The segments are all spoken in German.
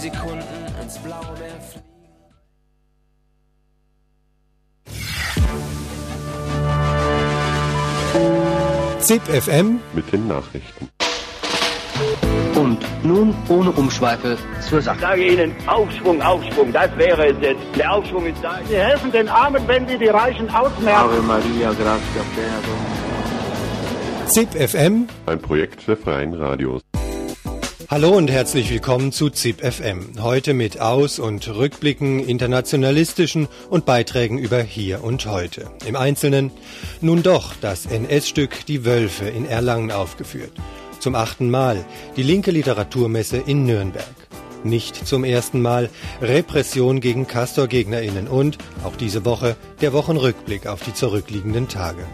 Sekunden ins blaue Meer fliegen. ZIP FM mit den Nachrichten. Und nun ohne Umschweife zur Sache. Ich sage Ihnen, Aufschwung, Aufschwung, das wäre es jetzt. Der Aufschwung ist da. Sie helfen den Armen, wenn sie die Reichen ausmerken. Ave Maria, gratia plena ZIP FM. Ein Projekt der Freien Radios. Hallo und herzlich willkommen zu ZIP FM. Heute mit Aus- und Rückblicken, internationalistischen und Beiträgen über Hier und Heute. Im Einzelnen nun doch das NS-Stück Die Wölfe in Erlangen aufgeführt. Zum achten Mal die linke Literaturmesse in Nürnberg. Nicht zum ersten Mal Repression gegen Castor-GegnerInnen und auch diese Woche der Wochenrückblick auf die zurückliegenden Tage.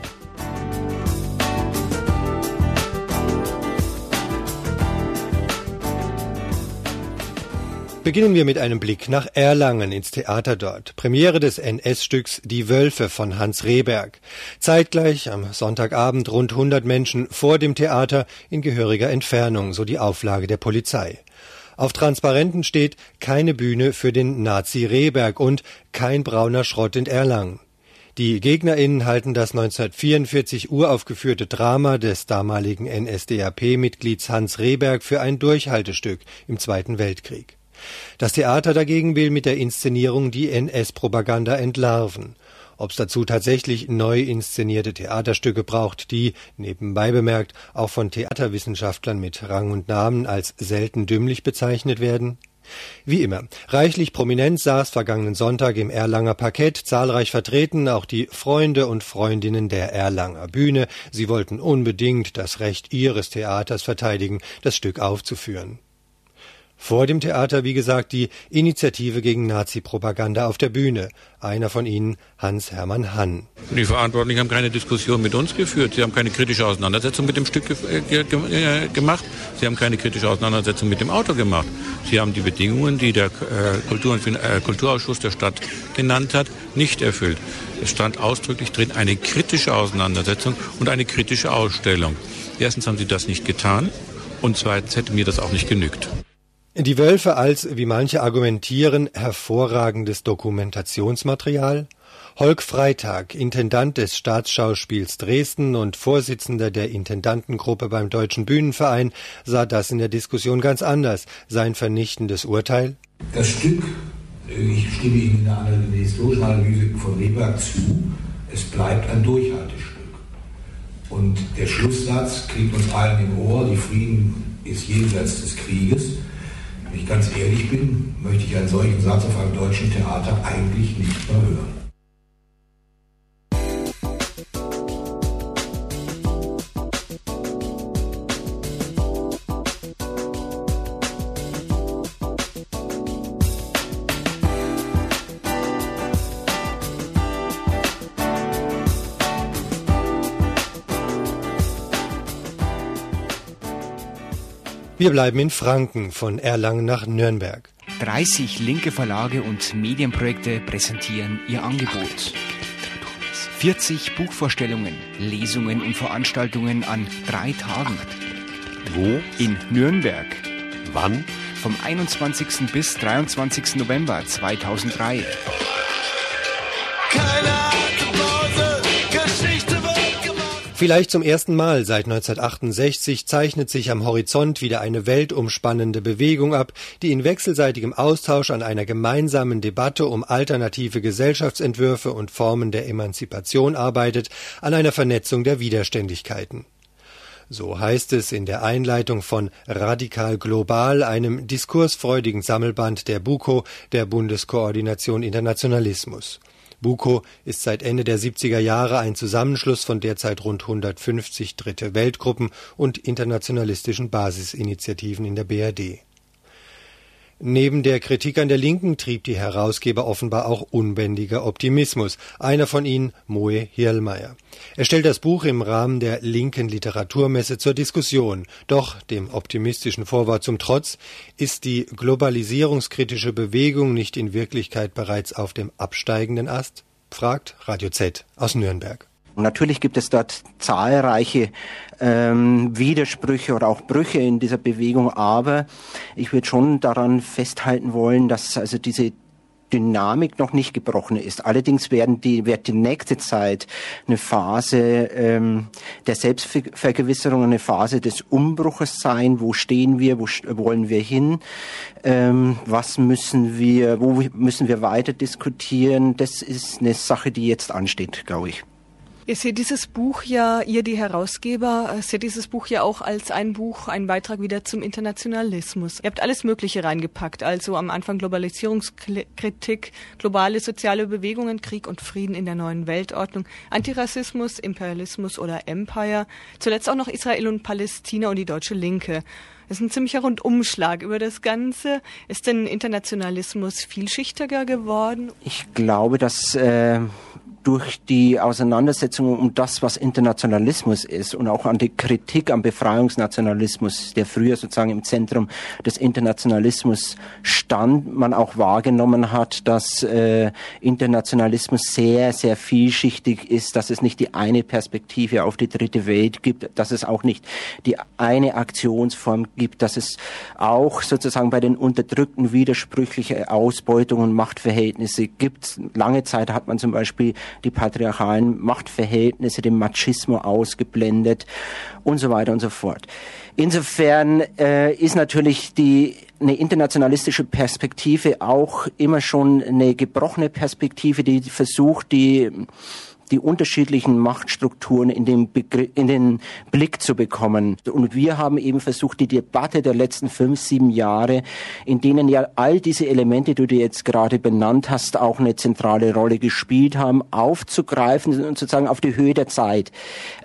Beginnen wir mit einem Blick nach Erlangen ins Theater dort. Premiere des NS-Stücks Die Wölfe von Hans Rehberg. Zeitgleich am Sonntagabend rund 100 Menschen vor dem Theater in gehöriger Entfernung, so die Auflage der Polizei. Auf Transparenten steht keine Bühne für den Nazi Rehberg und kein brauner Schrott in Erlangen. Die GegnerInnen halten das 1944 uraufgeführte Drama des damaligen NSDAP-Mitglieds Hans Rehberg für ein Durchhaltestück im Zweiten Weltkrieg. Das Theater dagegen will mit der Inszenierung die NS-Propaganda entlarven. Ob es dazu tatsächlich neu inszenierte Theaterstücke braucht, die, nebenbei bemerkt, auch von Theaterwissenschaftlern mit Rang und Namen als selten dümmlich bezeichnet werden? Wie immer, reichlich prominent saß vergangenen Sonntag im Erlanger Parkett, zahlreich vertreten auch die Freunde und Freundinnen der Erlanger Bühne. Sie wollten unbedingt das Recht ihres Theaters verteidigen, das Stück aufzuführen. Vor dem Theater, wie gesagt, die Initiative gegen Nazi-Propaganda auf der Bühne. Einer von ihnen, Hans-Hermann Hann. Die Verantwortlichen haben keine Diskussion mit uns geführt. Sie haben keine kritische Auseinandersetzung mit dem Stück ge ge gemacht. Sie haben keine kritische Auseinandersetzung mit dem Autor gemacht. Sie haben die Bedingungen, die der äh, Kultur und, äh, Kulturausschuss der Stadt genannt hat, nicht erfüllt. Es stand ausdrücklich drin eine kritische Auseinandersetzung und eine kritische Ausstellung. Erstens haben sie das nicht getan und zweitens hätte mir das auch nicht genügt. Die Wölfe als, wie manche argumentieren, hervorragendes Dokumentationsmaterial? Holk Freitag, Intendant des Staatsschauspiels Dresden und Vorsitzender der Intendantengruppe beim Deutschen Bühnenverein, sah das in der Diskussion ganz anders. Sein vernichtendes Urteil? Das Stück, ich stimme Ihnen in der, historischen Analyse von Weber zu, es bleibt ein Durchhaltestück. Und der Schlusssatz klingt uns allen im Ohr, die Frieden ist jenseits des Krieges. Wenn ich ganz ehrlich bin, möchte ich einen solchen Satz auf einem deutschen Theater eigentlich nicht mehr hören. Wir bleiben in Franken, von Erlangen nach Nürnberg. 30 linke Verlage und Medienprojekte präsentieren ihr Angebot. 40 Buchvorstellungen, Lesungen und Veranstaltungen an drei Tagen. Wo? In Nürnberg. Wann? Vom 21. bis 23. November 2003. Vielleicht zum ersten Mal seit 1968 zeichnet sich am Horizont wieder eine weltumspannende Bewegung ab, die in wechselseitigem Austausch an einer gemeinsamen Debatte um alternative Gesellschaftsentwürfe und Formen der Emanzipation arbeitet, an einer Vernetzung der Widerständigkeiten. So heißt es in der Einleitung von Radikal Global, einem diskursfreudigen Sammelband der BUKO, der Bundeskoordination Internationalismus. BUKO ist seit Ende der 70er Jahre ein Zusammenschluss von derzeit rund 150 Dritte Weltgruppen und internationalistischen Basisinitiativen in der BRD. Neben der Kritik an der Linken trieb die Herausgeber offenbar auch unbändiger Optimismus. Einer von ihnen, Moe Hirlmeier. Er stellt das Buch im Rahmen der linken Literaturmesse zur Diskussion. Doch, dem optimistischen Vorwort zum Trotz, ist die globalisierungskritische Bewegung nicht in Wirklichkeit bereits auf dem absteigenden Ast? fragt Radio Z aus Nürnberg. Natürlich gibt es dort zahlreiche ähm, Widersprüche oder auch Brüche in dieser Bewegung, aber ich würde schon daran festhalten wollen, dass also diese Dynamik noch nicht gebrochen ist. Allerdings werden die, wird die nächste Zeit eine Phase ähm, der Selbstvergewisserung, eine Phase des Umbruches sein. Wo stehen wir? Wo wollen wir hin? Ähm, was müssen wir, wo müssen wir weiter diskutieren? Das ist eine Sache, die jetzt ansteht, glaube ich. Ihr seht dieses Buch ja, ihr die Herausgeber, seht dieses Buch ja auch als ein Buch, ein Beitrag wieder zum Internationalismus. Ihr habt alles Mögliche reingepackt, also am Anfang Globalisierungskritik, globale soziale Bewegungen, Krieg und Frieden in der neuen Weltordnung, Antirassismus, Imperialismus oder Empire, zuletzt auch noch Israel und Palästina und die deutsche Linke. Das ist ein ziemlicher Rundumschlag über das Ganze. Ist denn Internationalismus vielschichtiger geworden? Ich glaube, dass äh, durch die Auseinandersetzung um das, was Internationalismus ist und auch an die Kritik am Befreiungsnationalismus, der früher sozusagen im Zentrum des Internationalismus stand, man auch wahrgenommen hat, dass äh, Internationalismus sehr, sehr vielschichtig ist, dass es nicht die eine Perspektive auf die dritte Welt gibt, dass es auch nicht die eine Aktionsform gibt, dass es auch sozusagen bei den Unterdrückten widersprüchliche Ausbeutung und Machtverhältnisse gibt. Lange Zeit hat man zum Beispiel die patriarchalen Machtverhältnisse, den Machismo ausgeblendet und so weiter und so fort. Insofern äh, ist natürlich die eine internationalistische Perspektive auch immer schon eine gebrochene Perspektive, die versucht, die die unterschiedlichen Machtstrukturen in den, Begr in den Blick zu bekommen. Und wir haben eben versucht, die Debatte der letzten fünf, sieben Jahre, in denen ja all diese Elemente, die du jetzt gerade benannt hast, auch eine zentrale Rolle gespielt haben, aufzugreifen und sozusagen auf die Höhe der Zeit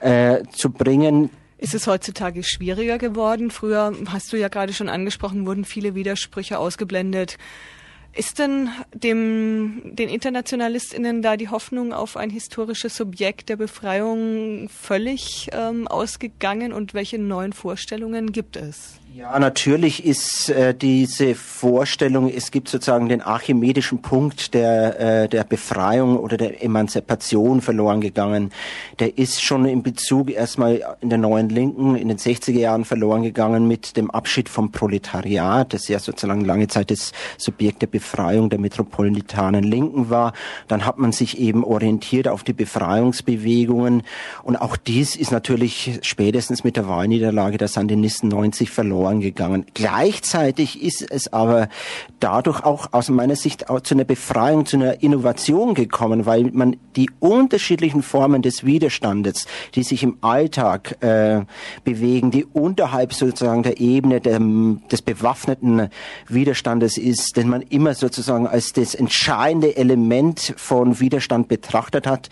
äh, zu bringen, ist es heutzutage schwieriger geworden? Früher, hast du ja gerade schon angesprochen, wurden viele Widersprüche ausgeblendet. Ist denn dem, den InternationalistInnen da die Hoffnung auf ein historisches Subjekt der Befreiung völlig ähm, ausgegangen und welche neuen Vorstellungen gibt es? Ja, natürlich ist äh, diese Vorstellung, es gibt sozusagen den archimedischen Punkt der, äh, der Befreiung oder der Emanzipation verloren gegangen. Der ist schon in Bezug erstmal in der neuen Linken in den 60er Jahren verloren gegangen mit dem Abschied vom Proletariat, das ja sozusagen lange Zeit das Subjekt der Befreiung der metropolitanen Linken war. Dann hat man sich eben orientiert auf die Befreiungsbewegungen und auch dies ist natürlich spätestens mit der Wahlniederlage der Sandinisten 90 verloren verloren gegangen. Gleichzeitig ist es aber dadurch auch aus meiner Sicht auch zu einer Befreiung, zu einer Innovation gekommen, weil man die unterschiedlichen Formen des Widerstandes, die sich im Alltag äh, bewegen, die unterhalb sozusagen der Ebene der, des bewaffneten Widerstandes ist, den man immer sozusagen als das entscheidende Element von Widerstand betrachtet hat.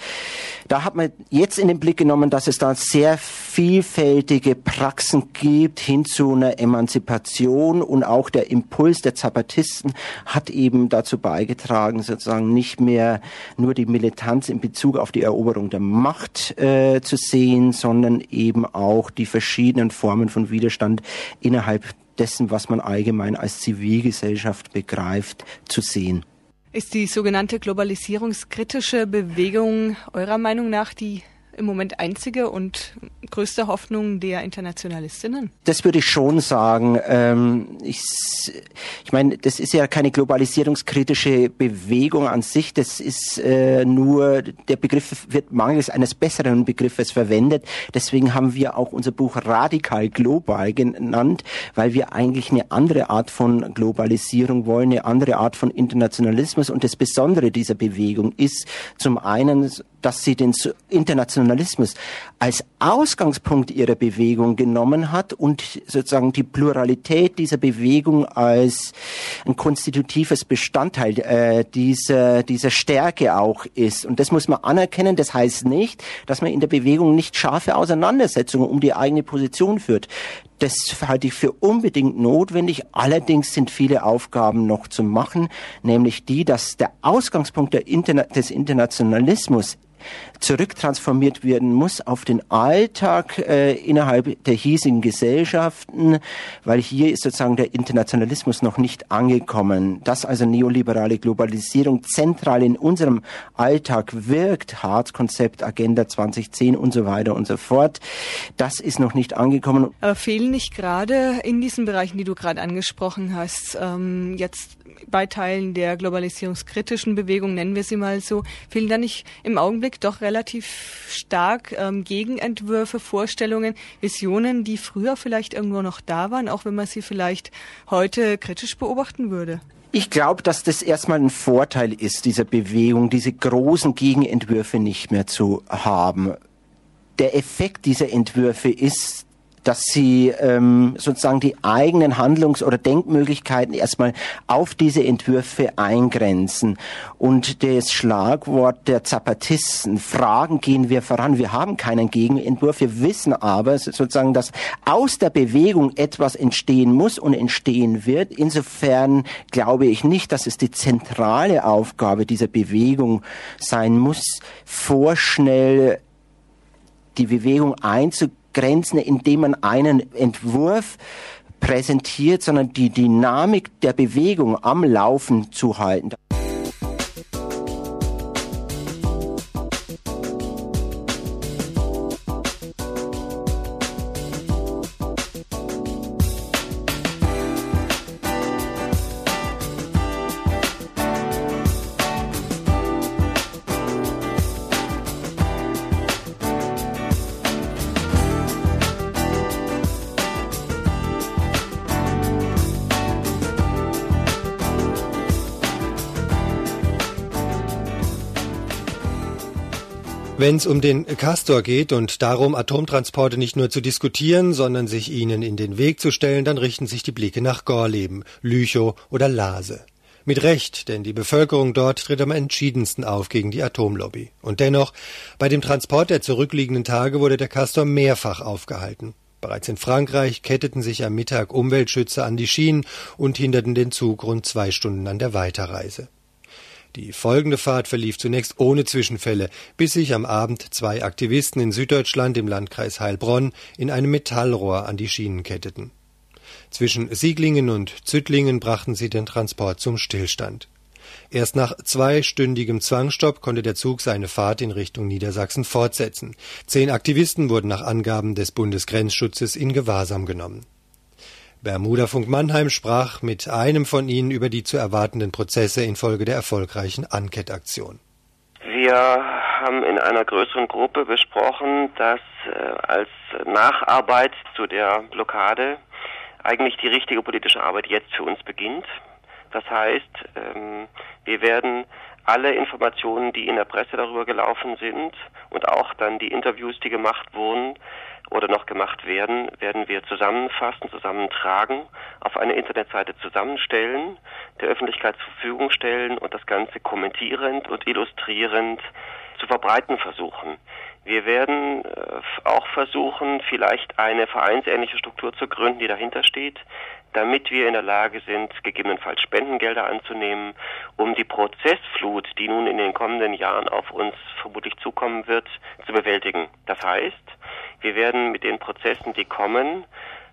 Da hat man jetzt in den Blick genommen, dass es da sehr vielfältige Praxen gibt hin zu einer Emanzipation und auch der Impuls der Zapatisten hat eben dazu beigetragen, sozusagen nicht mehr nur die Militanz in Bezug auf die Eroberung der Macht äh, zu sehen, sondern eben auch die verschiedenen Formen von Widerstand innerhalb dessen, was man allgemein als Zivilgesellschaft begreift, zu sehen. Ist die sogenannte globalisierungskritische Bewegung eurer Meinung nach die im Moment einzige und größte Hoffnung der Internationalistinnen? Das würde ich schon sagen. Ähm, ich, ich meine, das ist ja keine globalisierungskritische Bewegung an sich. Das ist äh, nur, der Begriff wird mangels eines besseren Begriffes verwendet. Deswegen haben wir auch unser Buch radikal global genannt, weil wir eigentlich eine andere Art von Globalisierung wollen, eine andere Art von Internationalismus. Und das Besondere dieser Bewegung ist zum einen, dass sie den Internationalismus als Ausgangspunkt ihrer Bewegung genommen hat und sozusagen die Pluralität dieser Bewegung als ein konstitutives Bestandteil äh, dieser, dieser Stärke auch ist. Und das muss man anerkennen. Das heißt nicht, dass man in der Bewegung nicht scharfe Auseinandersetzungen um die eigene Position führt. Das halte ich für unbedingt notwendig. Allerdings sind viele Aufgaben noch zu machen, nämlich die, dass der Ausgangspunkt der Interna des Internationalismus zurücktransformiert werden muss auf den Alltag äh, innerhalb der hiesigen Gesellschaften, weil hier ist sozusagen der Internationalismus noch nicht angekommen. Dass also neoliberale Globalisierung zentral in unserem Alltag wirkt, Hartz-Konzept, Agenda 2010 und so weiter und so fort, das ist noch nicht angekommen. Aber fehlen nicht gerade in diesen Bereichen, die du gerade angesprochen hast, ähm, jetzt bei Teilen der globalisierungskritischen Bewegung, nennen wir sie mal so, fehlen da nicht im Augenblick doch relativ stark ähm, Gegenentwürfe, Vorstellungen, Visionen, die früher vielleicht irgendwo noch da waren, auch wenn man sie vielleicht heute kritisch beobachten würde? Ich glaube, dass das erstmal ein Vorteil ist, dieser Bewegung, diese großen Gegenentwürfe nicht mehr zu haben. Der Effekt dieser Entwürfe ist, dass sie ähm, sozusagen die eigenen Handlungs- oder Denkmöglichkeiten erstmal auf diese Entwürfe eingrenzen. Und das Schlagwort der Zapatisten, Fragen gehen wir voran, wir haben keinen Gegenentwurf, wir wissen aber sozusagen, dass aus der Bewegung etwas entstehen muss und entstehen wird. Insofern glaube ich nicht, dass es die zentrale Aufgabe dieser Bewegung sein muss, vorschnell die Bewegung einzugehen Grenzen, indem man einen Entwurf präsentiert, sondern die Dynamik der Bewegung am Laufen zu halten. Wenn es um den Castor geht und darum, Atomtransporte nicht nur zu diskutieren, sondern sich ihnen in den Weg zu stellen, dann richten sich die Blicke nach Gorleben, Lüchow oder Lase. Mit Recht, denn die Bevölkerung dort tritt am entschiedensten auf gegen die Atomlobby. Und dennoch, bei dem Transport der zurückliegenden Tage wurde der Castor mehrfach aufgehalten. Bereits in Frankreich ketteten sich am Mittag Umweltschützer an die Schienen und hinderten den Zug rund zwei Stunden an der Weiterreise. Die folgende Fahrt verlief zunächst ohne Zwischenfälle, bis sich am Abend zwei Aktivisten in Süddeutschland im Landkreis Heilbronn in einem Metallrohr an die Schienen ketteten. Zwischen Sieglingen und Züttlingen brachten sie den Transport zum Stillstand. Erst nach zweistündigem Zwangstopp konnte der Zug seine Fahrt in Richtung Niedersachsen fortsetzen. Zehn Aktivisten wurden nach Angaben des Bundesgrenzschutzes in Gewahrsam genommen. Bermuda-Funk Mannheim sprach mit einem von ihnen über die zu erwartenden Prozesse infolge der erfolgreichen Anket-Aktion. Wir haben in einer größeren Gruppe besprochen, dass äh, als Nacharbeit zu der Blockade eigentlich die richtige politische Arbeit jetzt für uns beginnt. Das heißt, ähm, wir werden alle Informationen, die in der Presse darüber gelaufen sind und auch dann die Interviews, die gemacht wurden, oder noch gemacht werden, werden wir zusammenfassen, zusammentragen, auf eine Internetseite zusammenstellen, der Öffentlichkeit zur Verfügung stellen und das Ganze kommentierend und illustrierend zu verbreiten versuchen. Wir werden äh, auch versuchen, vielleicht eine vereinsähnliche Struktur zu gründen, die dahinter steht, damit wir in der Lage sind, gegebenenfalls Spendengelder anzunehmen, um die Prozessflut, die nun in den kommenden Jahren auf uns vermutlich zukommen wird, zu bewältigen. Das heißt, wir werden mit den Prozessen, die kommen,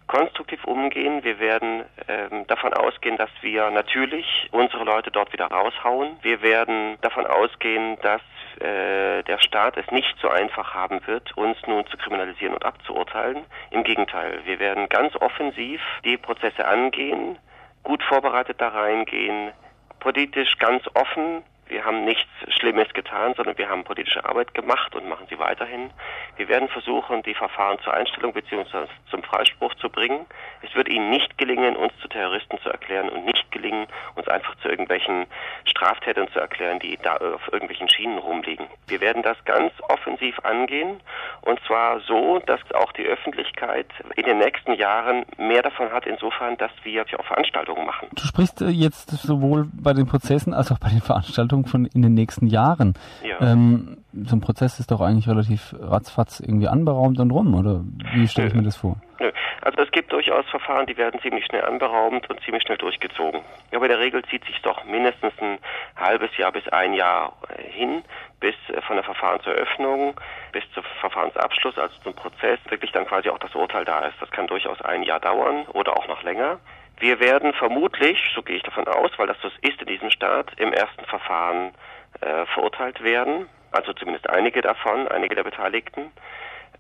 konstruktiv umgehen. Wir werden ähm, davon ausgehen, dass wir natürlich unsere Leute dort wieder raushauen. Wir werden davon ausgehen, dass äh, der Staat es nicht so einfach haben wird, uns nun zu kriminalisieren und abzuurteilen. Im Gegenteil, wir werden ganz offensiv die Prozesse angehen, gut vorbereitet da reingehen, politisch ganz offen wir haben nichts Schlimmes getan, sondern wir haben politische Arbeit gemacht und machen sie weiterhin. Wir werden versuchen, die Verfahren zur Einstellung bzw. zum Freispruch zu bringen. Es wird ihnen nicht gelingen, uns zu Terroristen zu erklären und nicht gelingen, uns einfach zu irgendwelchen Straftätern zu erklären, die da auf irgendwelchen Schienen rumliegen. Wir werden das ganz offensiv angehen und zwar so, dass auch die Öffentlichkeit in den nächsten Jahren mehr davon hat, insofern, dass wir auch Veranstaltungen machen. Du sprichst äh, jetzt sowohl bei den Prozessen als auch bei den Veranstaltungen von in den nächsten Jahren. Ja. Ähm, so ein Prozess ist doch eigentlich relativ ratzfatz irgendwie anberaumt und rum, oder wie stelle ich mir das vor? Nö. Also es gibt durchaus Verfahren, die werden ziemlich schnell anberaumt und ziemlich schnell durchgezogen. Aber in der Regel zieht sich doch mindestens ein halbes Jahr bis ein Jahr äh, hin, bis äh, von der Verfahrenseröffnung bis zum Verfahrensabschluss, also zum Prozess, wirklich dann quasi auch das Urteil da ist. Das kann durchaus ein Jahr dauern oder auch noch länger. Wir werden vermutlich, so gehe ich davon aus, weil das so ist in diesem Staat, im ersten Verfahren äh, verurteilt werden. Also zumindest einige davon, einige der Beteiligten.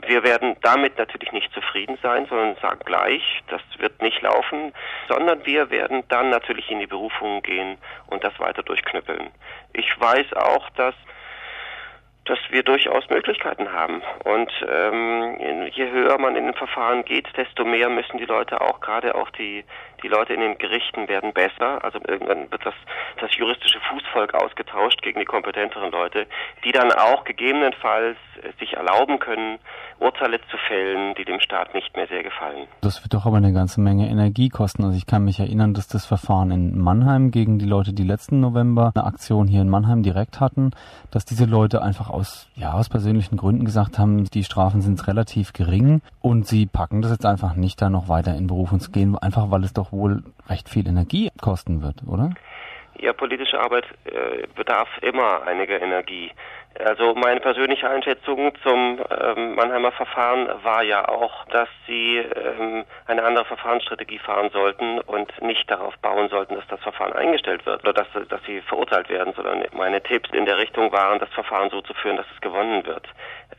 Wir werden damit natürlich nicht zufrieden sein, sondern sagen gleich, das wird nicht laufen, sondern wir werden dann natürlich in die Berufung gehen und das weiter durchknüppeln. Ich weiß auch, dass dass wir durchaus Möglichkeiten haben. Und ähm, je höher man in den Verfahren geht, desto mehr müssen die Leute auch, gerade auch die, die Leute in den Gerichten werden besser. Also irgendwann wird das, das juristische Fußvolk ausgetauscht gegen die kompetenteren Leute, die dann auch gegebenenfalls sich erlauben können, Urteile zu fällen, die dem Staat nicht mehr sehr gefallen. Das wird doch aber eine ganze Menge Energie kosten. Also ich kann mich erinnern, dass das Verfahren in Mannheim gegen die Leute, die letzten November eine Aktion hier in Mannheim direkt hatten, dass diese Leute einfach aus, ja, aus persönlichen Gründen gesagt haben, die Strafen sind relativ gering und sie packen das jetzt einfach nicht, da noch weiter in Berufung zu gehen, einfach weil es doch wohl recht viel Energie kosten wird, oder? Ja, politische Arbeit äh, bedarf immer einiger Energie. Also meine persönliche Einschätzung zum ähm, Mannheimer Verfahren war ja auch, dass sie ähm, eine andere Verfahrensstrategie fahren sollten und nicht darauf bauen sollten, dass das Verfahren eingestellt wird oder dass, dass sie verurteilt werden, sondern meine Tipps in der Richtung waren, das Verfahren so zu führen, dass es gewonnen wird.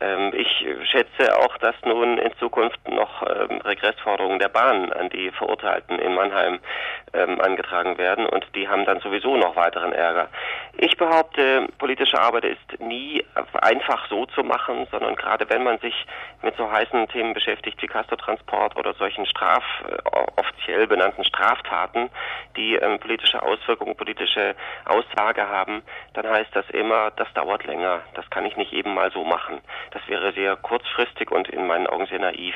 Ähm, ich schätze auch, dass nun in Zukunft noch ähm, Regressforderungen der Bahn an die Verurteilten in Mannheim ähm, angetragen werden und die haben dann sowieso noch weiteren Ärger. Ich behaupte, politische Arbeit ist nie einfach so zu machen, sondern gerade wenn man sich mit so heißen Themen beschäftigt wie Castortransport oder solchen straf, äh, offiziell benannten Straftaten, die ähm, politische Auswirkungen, politische Aussage haben, dann heißt das immer, das dauert länger. Das kann ich nicht eben mal so machen. Das wäre sehr kurzfristig und in meinen Augen sehr naiv.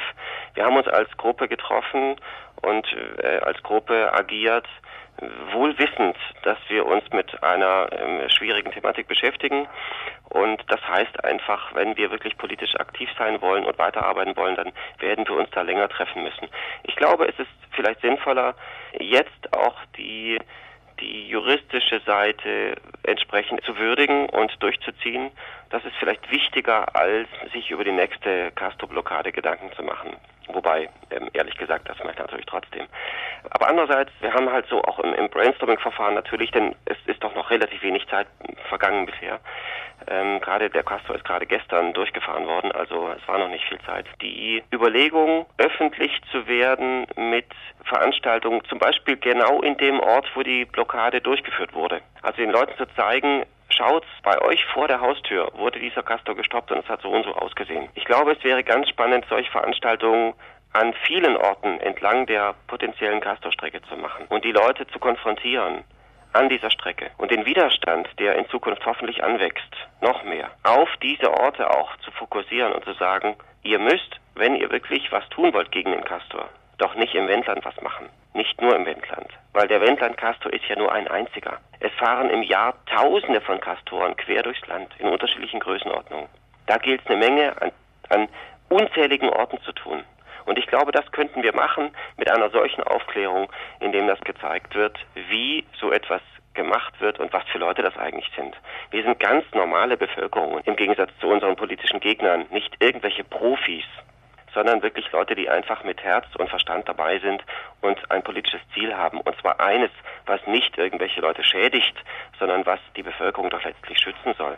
Wir haben uns als Gruppe getroffen und äh, als Gruppe agiert, wohl wissend, dass wir uns mit einer ähm, schwierigen Thematik beschäftigen. Und das heißt einfach, wenn wir wirklich politisch aktiv sein wollen und weiterarbeiten wollen, dann werden wir uns da länger treffen müssen. Ich glaube, es ist vielleicht sinnvoller, jetzt auch die die juristische Seite entsprechend zu würdigen und durchzuziehen. Das ist vielleicht wichtiger, als sich über die nächste Castro-Blockade Gedanken zu machen. Wobei, ähm, ehrlich gesagt, das mache ich natürlich trotzdem. Aber andererseits, wir haben halt so auch im, im Brainstorming-Verfahren natürlich, denn es ist doch noch relativ wenig Zeit vergangen bisher. Ähm, gerade der Castro ist gerade gestern durchgefahren worden, also es war noch nicht viel Zeit. Die Überlegung, öffentlich zu werden mit Veranstaltungen, zum Beispiel genau in dem Ort, wo die Blockade durchgeführt wurde. Also den Leuten zu zeigen, schaut, bei euch vor der Haustür wurde dieser Castor gestoppt und es hat so und so ausgesehen. Ich glaube, es wäre ganz spannend, solche Veranstaltungen an vielen Orten entlang der potenziellen Castorstrecke zu machen und die Leute zu konfrontieren an dieser Strecke und den Widerstand, der in Zukunft hoffentlich anwächst, noch mehr auf diese Orte auch zu fokussieren und zu sagen, ihr müsst, wenn ihr wirklich was tun wollt gegen den Castor, doch nicht im Wendland was machen. Nicht nur im Wendland. Weil der Wendland-Castor ist ja nur ein einziger. Es fahren im Jahr Tausende von Castoren quer durchs Land in unterschiedlichen Größenordnungen. Da gilt es eine Menge an, an unzähligen Orten zu tun. Und ich glaube, das könnten wir machen mit einer solchen Aufklärung, indem das gezeigt wird, wie so etwas gemacht wird und was für Leute das eigentlich sind. Wir sind ganz normale Bevölkerung im Gegensatz zu unseren politischen Gegnern, nicht irgendwelche Profis, sondern wirklich Leute, die einfach mit Herz und Verstand dabei sind und ein politisches Ziel haben. Und zwar eines, was nicht irgendwelche Leute schädigt, sondern was die Bevölkerung doch letztlich schützen soll.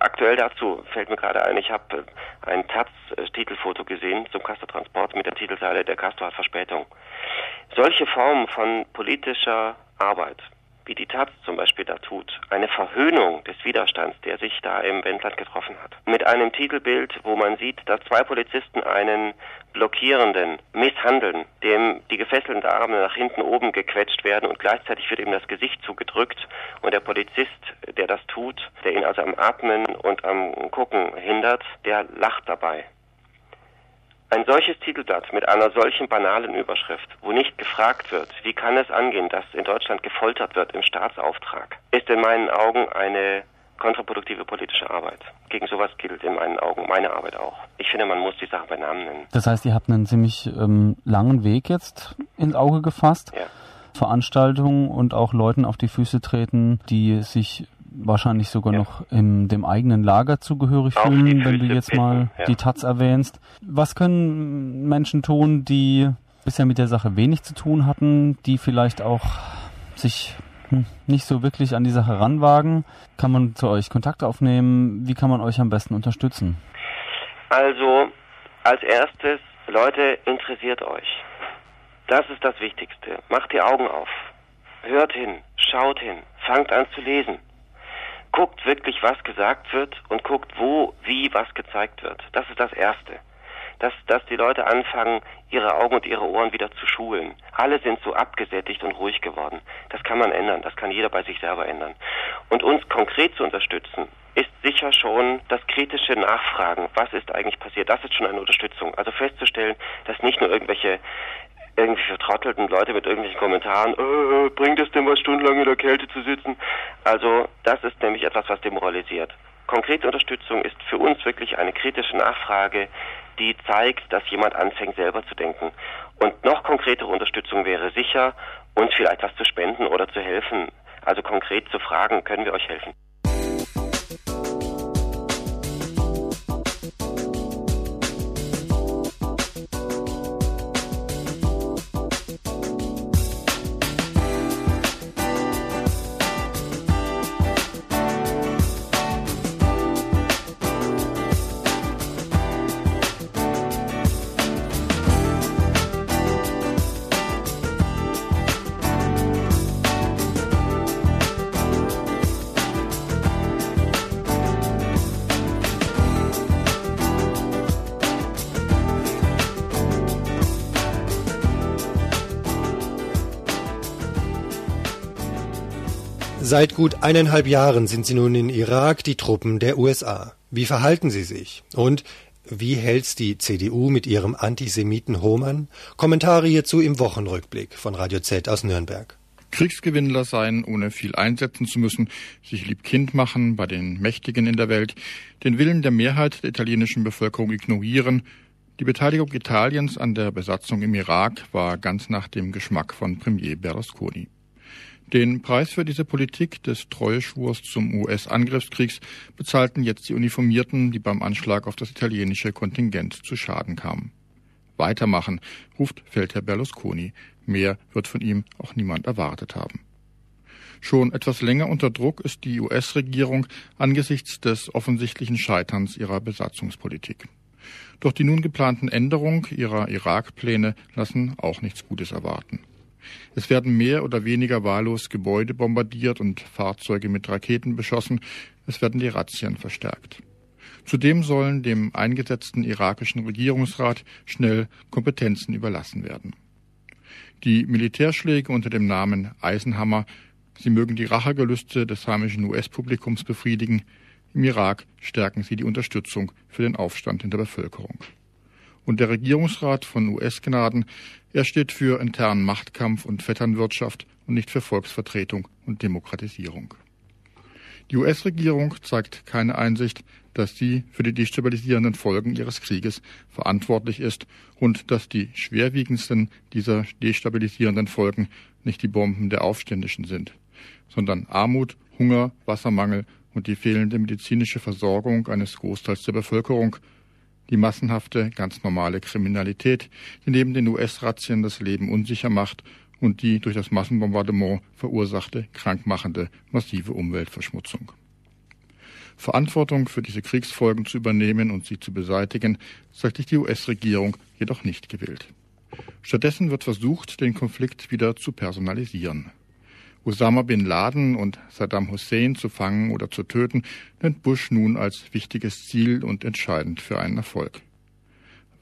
Aktuell dazu fällt mir gerade ein, ich habe ein Taz-Titelfoto gesehen zum Castor-Transport mit der Titelseite Der Castor hat Verspätung. Solche Formen von politischer Arbeit, wie die Taz zum Beispiel da tut, eine Verhöhnung des Widerstands, der sich da im Wendland getroffen hat. Mit einem Titelbild, wo man sieht, dass zwei Polizisten einen Blockierenden misshandeln, dem die gefesselten Arme nach hinten oben gequetscht werden und gleichzeitig wird ihm das Gesicht zugedrückt und der Polizist, der das tut, der ihn also am Atmen und am Gucken hindert, der lacht dabei. Ein solches Titelblatt mit einer solchen banalen Überschrift, wo nicht gefragt wird, wie kann es angehen, dass in Deutschland gefoltert wird im Staatsauftrag, ist in meinen Augen eine kontraproduktive politische Arbeit. Gegen sowas gilt in meinen Augen meine Arbeit auch. Ich finde, man muss die Sache bei Namen nennen. Das heißt, ihr habt einen ziemlich ähm, langen Weg jetzt ins Auge gefasst. Ja. Veranstaltungen und auch Leuten auf die Füße treten, die sich wahrscheinlich sogar ja. noch in dem eigenen Lager zugehörig auf fühlen, wenn du jetzt mal ja. die Taz erwähnst. Was können Menschen tun, die bisher mit der Sache wenig zu tun hatten, die vielleicht auch sich hm, nicht so wirklich an die Sache ranwagen? Kann man zu euch Kontakt aufnehmen? Wie kann man euch am besten unterstützen? Also, als erstes, Leute, interessiert euch. Das ist das Wichtigste. Macht die Augen auf. Hört hin, schaut hin, fangt an zu lesen. Guckt wirklich, was gesagt wird und guckt, wo, wie, was gezeigt wird. Das ist das Erste dass, dass die Leute anfangen, ihre Augen und ihre Ohren wieder zu schulen. Alle sind so abgesättigt und ruhig geworden. Das kann man ändern, das kann jeder bei sich selber ändern. Und uns konkret zu unterstützen, ist sicher schon das kritische Nachfragen, was ist eigentlich passiert. Das ist schon eine Unterstützung. Also festzustellen, dass nicht nur irgendwelche irgendwie vertrottelten Leute mit irgendwelchen Kommentaren, äh, bringt es denn was stundenlang in der Kälte zu sitzen? Also das ist nämlich etwas, was demoralisiert. Konkrete Unterstützung ist für uns wirklich eine kritische Nachfrage, die zeigt, dass jemand anfängt selber zu denken. Und noch konkretere Unterstützung wäre sicher, uns vielleicht was zu spenden oder zu helfen. Also konkret zu fragen, können wir euch helfen? Seit gut eineinhalb Jahren sind sie nun in Irak die Truppen der USA. Wie verhalten sie sich? Und wie hält's die CDU mit ihrem Antisemiten Hohmann? Kommentare hierzu im Wochenrückblick von Radio Z aus Nürnberg. Kriegsgewinnler sein, ohne viel einsetzen zu müssen, sich lieb Kind machen bei den Mächtigen in der Welt, den Willen der Mehrheit der italienischen Bevölkerung ignorieren. Die Beteiligung Italiens an der Besatzung im Irak war ganz nach dem Geschmack von Premier Berlusconi. Den Preis für diese Politik des Treueschwurs zum US-Angriffskriegs bezahlten jetzt die Uniformierten, die beim Anschlag auf das italienische Kontingent zu Schaden kamen. Weitermachen, ruft Feldherr Berlusconi. Mehr wird von ihm auch niemand erwartet haben. Schon etwas länger unter Druck ist die US-Regierung angesichts des offensichtlichen Scheiterns ihrer Besatzungspolitik. Doch die nun geplanten Änderungen ihrer Irak-Pläne lassen auch nichts Gutes erwarten. Es werden mehr oder weniger wahllos Gebäude bombardiert und Fahrzeuge mit Raketen beschossen. Es werden die Razzien verstärkt. Zudem sollen dem eingesetzten irakischen Regierungsrat schnell Kompetenzen überlassen werden. Die Militärschläge unter dem Namen Eisenhammer, sie mögen die Rachegelüste des heimischen US-Publikums befriedigen, im Irak stärken sie die Unterstützung für den Aufstand in der Bevölkerung. Und der Regierungsrat von US-Gnaden er steht für internen Machtkampf und Vetternwirtschaft und nicht für Volksvertretung und Demokratisierung. Die US-Regierung zeigt keine Einsicht, dass sie für die destabilisierenden Folgen ihres Krieges verantwortlich ist und dass die schwerwiegendsten dieser destabilisierenden Folgen nicht die Bomben der Aufständischen sind, sondern Armut, Hunger, Wassermangel und die fehlende medizinische Versorgung eines Großteils der Bevölkerung, die massenhafte, ganz normale Kriminalität, die neben den US-Razzien das Leben unsicher macht und die durch das Massenbombardement verursachte, krankmachende, massive Umweltverschmutzung. Verantwortung für diese Kriegsfolgen zu übernehmen und sie zu beseitigen, sagt sich die US-Regierung jedoch nicht gewillt. Stattdessen wird versucht, den Konflikt wieder zu personalisieren. Osama bin Laden und Saddam Hussein zu fangen oder zu töten, nennt Bush nun als wichtiges Ziel und entscheidend für einen Erfolg.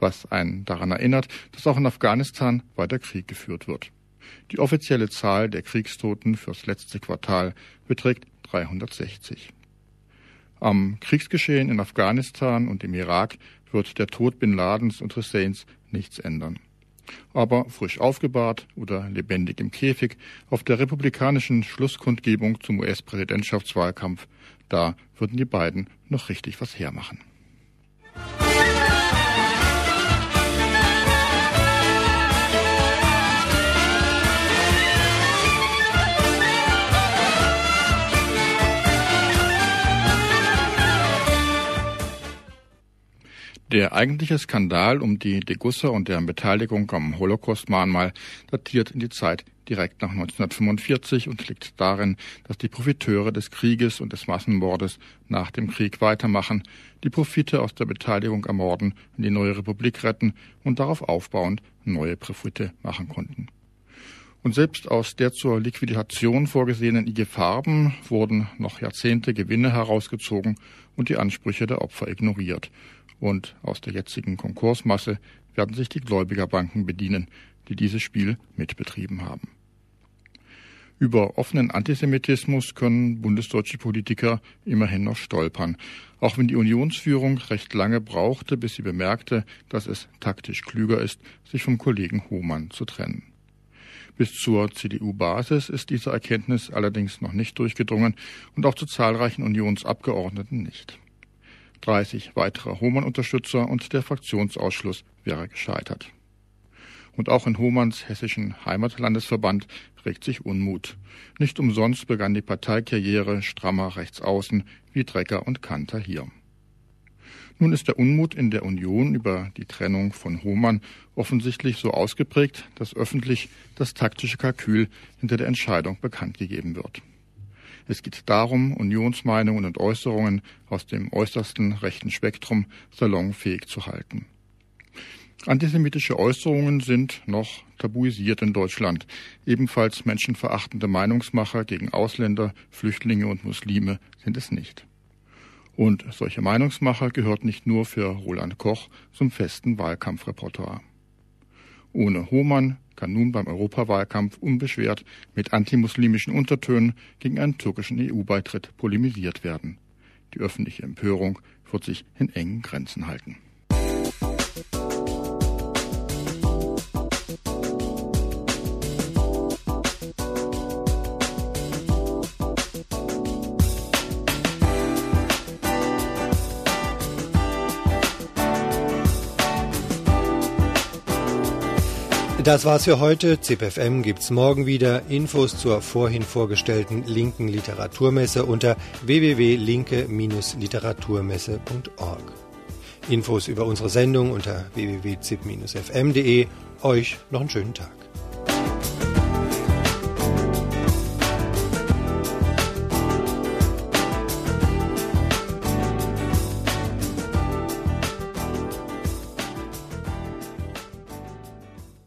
Was einen daran erinnert, dass auch in Afghanistan weiter Krieg geführt wird. Die offizielle Zahl der Kriegstoten fürs letzte Quartal beträgt 360. Am Kriegsgeschehen in Afghanistan und im Irak wird der Tod Bin Ladens und Husseins nichts ändern. Aber frisch aufgebahrt oder lebendig im Käfig auf der republikanischen Schlusskundgebung zum US-Präsidentschaftswahlkampf, da würden die beiden noch richtig was hermachen. Der eigentliche Skandal um die Degussa und deren Beteiligung am Holocaust-Mahnmal datiert in die Zeit direkt nach 1945 und liegt darin, dass die Profiteure des Krieges und des Massenmordes nach dem Krieg weitermachen, die Profite aus der Beteiligung am Morden in die neue Republik retten und darauf aufbauend neue Profite machen konnten. Und selbst aus der zur Liquidation vorgesehenen IG Farben wurden noch Jahrzehnte Gewinne herausgezogen und die Ansprüche der Opfer ignoriert und aus der jetzigen Konkursmasse werden sich die Gläubigerbanken bedienen, die dieses Spiel mitbetrieben haben. Über offenen Antisemitismus können bundesdeutsche Politiker immerhin noch stolpern, auch wenn die Unionsführung recht lange brauchte, bis sie bemerkte, dass es taktisch klüger ist, sich vom Kollegen Hohmann zu trennen. Bis zur CDU-Basis ist diese Erkenntnis allerdings noch nicht durchgedrungen und auch zu zahlreichen Unionsabgeordneten nicht. 30 weitere Hohmann-Unterstützer und der Fraktionsausschluss wäre gescheitert. Und auch in Hohmanns hessischen Heimatlandesverband regt sich Unmut. Nicht umsonst begann die Parteikarriere strammer Rechtsaußen wie Drecker und Kanter hier. Nun ist der Unmut in der Union über die Trennung von Hohmann offensichtlich so ausgeprägt, dass öffentlich das taktische Kalkül hinter der Entscheidung bekannt gegeben wird. Es geht darum, Unionsmeinungen und Äußerungen aus dem äußersten rechten Spektrum salonfähig zu halten. Antisemitische Äußerungen sind noch tabuisiert in Deutschland. Ebenfalls menschenverachtende Meinungsmacher gegen Ausländer, Flüchtlinge und Muslime sind es nicht. Und solche Meinungsmacher gehört nicht nur für Roland Koch zum festen Wahlkampfrepertoire. Ohne Hohmann, kann nun beim Europawahlkampf unbeschwert mit antimuslimischen Untertönen gegen einen türkischen EU-Beitritt polemisiert werden. Die öffentliche Empörung wird sich in engen Grenzen halten. Das war's für heute. ZipFM gibt's morgen wieder. Infos zur vorhin vorgestellten linken Literaturmesse unter www.linke-literaturmesse.org. Infos über unsere Sendung unter www.zip-fm.de. Euch noch einen schönen Tag.